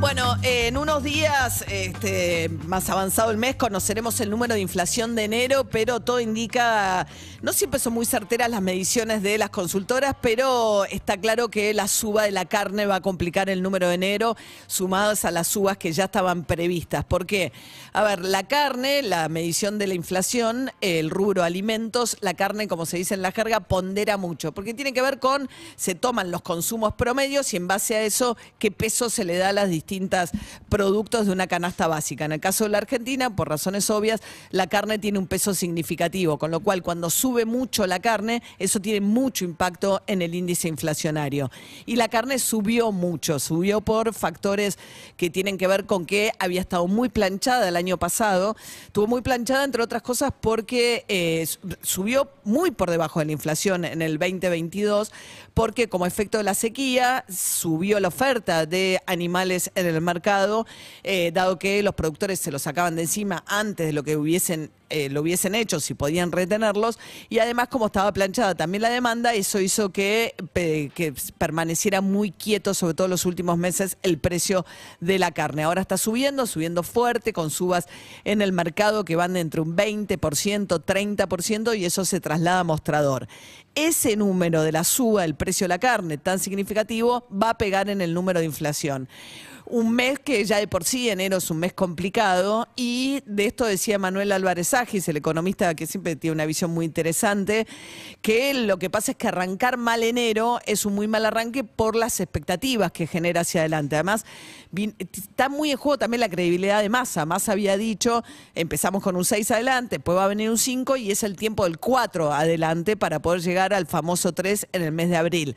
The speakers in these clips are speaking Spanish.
Bueno, en unos días, este, más avanzado el mes, conoceremos el número de inflación de enero, pero todo indica, no siempre son muy certeras las mediciones de las consultoras, pero está claro que la suba de la carne va a complicar el número de enero, sumadas a las subas que ya estaban previstas. ¿Por qué? A ver, la carne, la medición de la inflación, el rubro alimentos, la carne, como se dice en la jerga, pondera mucho, porque tiene que ver con, se toman los consumos promedios y en base a eso, qué peso se le da a las distintas productos de una canasta básica. En el caso de la Argentina, por razones obvias, la carne tiene un peso significativo, con lo cual cuando sube mucho la carne, eso tiene mucho impacto en el índice inflacionario. Y la carne subió mucho, subió por factores que tienen que ver con que había estado muy planchada el año pasado, estuvo muy planchada entre otras cosas porque eh, subió muy por debajo de la inflación en el 2022, porque como efecto de la sequía subió la oferta de animales en el mercado, eh, dado que los productores se los sacaban de encima antes de lo que eh, lo hubiesen hecho, si podían retenerlos, y además como estaba planchada también la demanda, eso hizo que, que permaneciera muy quieto, sobre todo los últimos meses, el precio de la carne. Ahora está subiendo, subiendo fuerte, con subas en el mercado que van de entre un 20%, 30%, y eso se traslada a mostrador. Ese número de la suba del precio de la carne tan significativo va a pegar en el número de inflación un mes que ya de por sí enero es un mes complicado y de esto decía Manuel Álvarez Agis, el economista que siempre tiene una visión muy interesante, que lo que pasa es que arrancar mal enero es un muy mal arranque por las expectativas que genera hacia adelante. Además, está muy en juego también la credibilidad de Massa. Massa había dicho, empezamos con un 6 adelante, después va a venir un 5 y es el tiempo del 4 adelante para poder llegar al famoso 3 en el mes de abril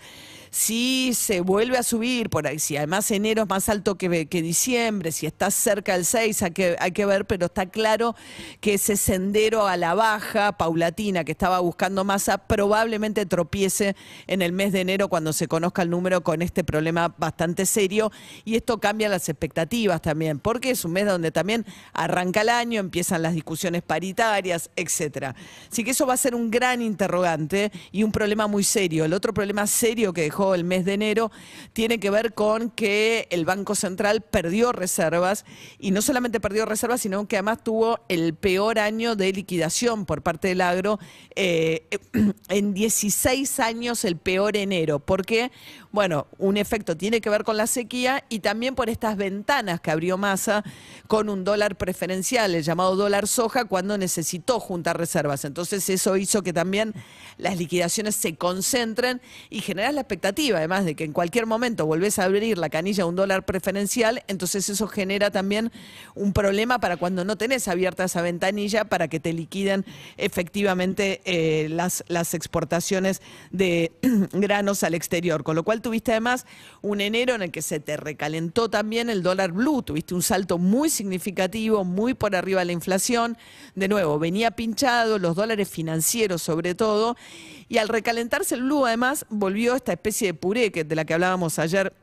si se vuelve a subir, por ahí, si además enero es más alto que, diciembre, si está cerca del 6, hay que, hay que ver, pero está claro que ese sendero a la baja, paulatina, que estaba buscando masa, probablemente tropiece en el mes de enero cuando se conozca el número con este problema bastante serio. Y esto cambia las expectativas también, porque es un mes donde también arranca el año, empiezan las discusiones paritarias, etcétera. Así que eso va a ser un gran interrogante y un problema muy serio. El otro problema serio que dejó el mes de enero tiene que ver con que el Banco Central perdió reservas y no solamente perdió reservas, sino que además tuvo el peor año de liquidación por parte del agro eh, en 16 años, el peor enero. ¿Por qué? Bueno, un efecto tiene que ver con la sequía y también por estas ventanas que abrió Massa con un dólar preferencial, el llamado dólar soja, cuando necesitó juntar reservas. Entonces eso hizo que también las liquidaciones se concentren y generas la expectativa, además de que en cualquier momento volvés a abrir la canilla a un dólar preferencial, entonces eso genera también un problema para cuando no tenés abierta esa ventanilla para que te liquiden efectivamente eh, las, las exportaciones de granos al exterior. Con lo cual tuviste además un enero en el que se te recalentó también el dólar blue, tuviste un salto muy significativo, muy por arriba de la inflación. De nuevo, venía pinchado, los dólares financieros sobre todo, y al recalentarse el blue además volvió esta especie de puré que, de la que hablábamos ayer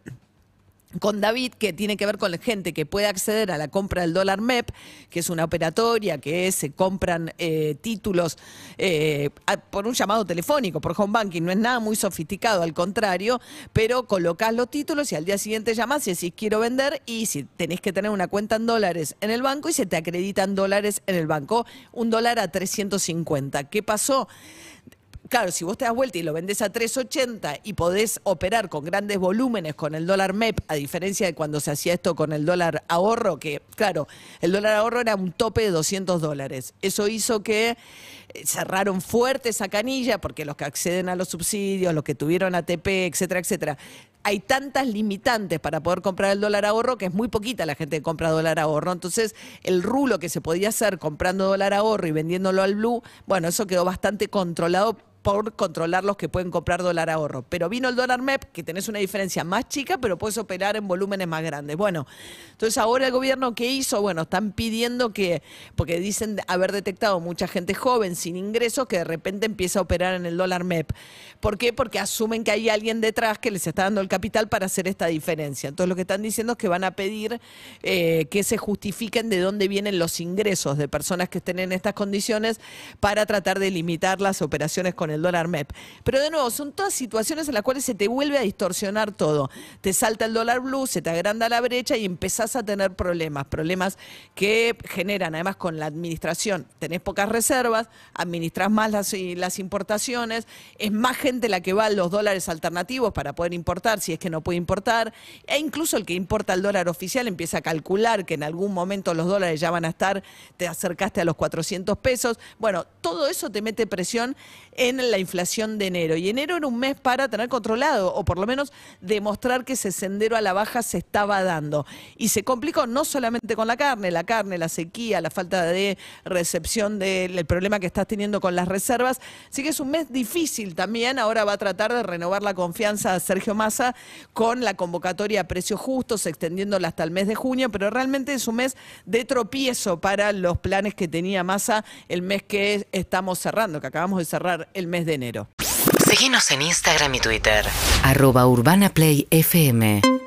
con David, que tiene que ver con la gente que puede acceder a la compra del dólar MEP, que es una operatoria, que se compran eh, títulos eh, por un llamado telefónico, por home banking, no es nada muy sofisticado, al contrario, pero colocás los títulos y al día siguiente llamás y decís quiero vender y si tenés que tener una cuenta en dólares en el banco y se te acreditan dólares en el banco, un dólar a 350. ¿Qué pasó? Claro, si vos te das vuelta y lo vendés a 3.80 y podés operar con grandes volúmenes con el dólar MEP, a diferencia de cuando se hacía esto con el dólar ahorro, que claro, el dólar ahorro era un tope de 200 dólares. Eso hizo que eh, cerraron fuerte esa canilla porque los que acceden a los subsidios, los que tuvieron ATP, etcétera, etcétera, hay tantas limitantes para poder comprar el dólar ahorro que es muy poquita la gente que compra dólar ahorro. Entonces, el rulo que se podía hacer comprando dólar ahorro y vendiéndolo al blue, bueno, eso quedó bastante controlado por controlar los que pueden comprar dólar ahorro. Pero vino el dólar MEP, que tenés una diferencia más chica, pero puedes operar en volúmenes más grandes. Bueno, entonces ahora el gobierno, ¿qué hizo? Bueno, están pidiendo que, porque dicen haber detectado mucha gente joven sin ingresos que de repente empieza a operar en el dólar MEP. ¿Por qué? Porque asumen que hay alguien detrás que les está dando el capital para hacer esta diferencia. Entonces lo que están diciendo es que van a pedir eh, que se justifiquen de dónde vienen los ingresos de personas que estén en estas condiciones para tratar de limitar las operaciones con el dólar MEP. Pero de nuevo, son todas situaciones en las cuales se te vuelve a distorsionar todo. Te salta el dólar blue, se te agranda la brecha y empezás a tener problemas, problemas que generan además con la administración, tenés pocas reservas, administras más las, las importaciones, es más gente la que va a los dólares alternativos para poder importar si es que no puede importar, e incluso el que importa el dólar oficial empieza a calcular que en algún momento los dólares ya van a estar, te acercaste a los 400 pesos. Bueno, todo eso te mete presión en la inflación de enero. Y enero era un mes para tener controlado, o por lo menos demostrar que ese sendero a la baja se estaba dando. Y se complicó no solamente con la carne, la carne, la sequía, la falta de recepción del problema que estás teniendo con las reservas. Así que es un mes difícil también. Ahora va a tratar de renovar la confianza a Sergio Massa con la convocatoria a precios justos, extendiéndola hasta el mes de junio, pero realmente es un mes de tropiezo para los planes que tenía Massa el mes que estamos cerrando, que acabamos de cerrar el mes de enero. Síguenos en Instagram y Twitter. Arroba Urbana Play FM.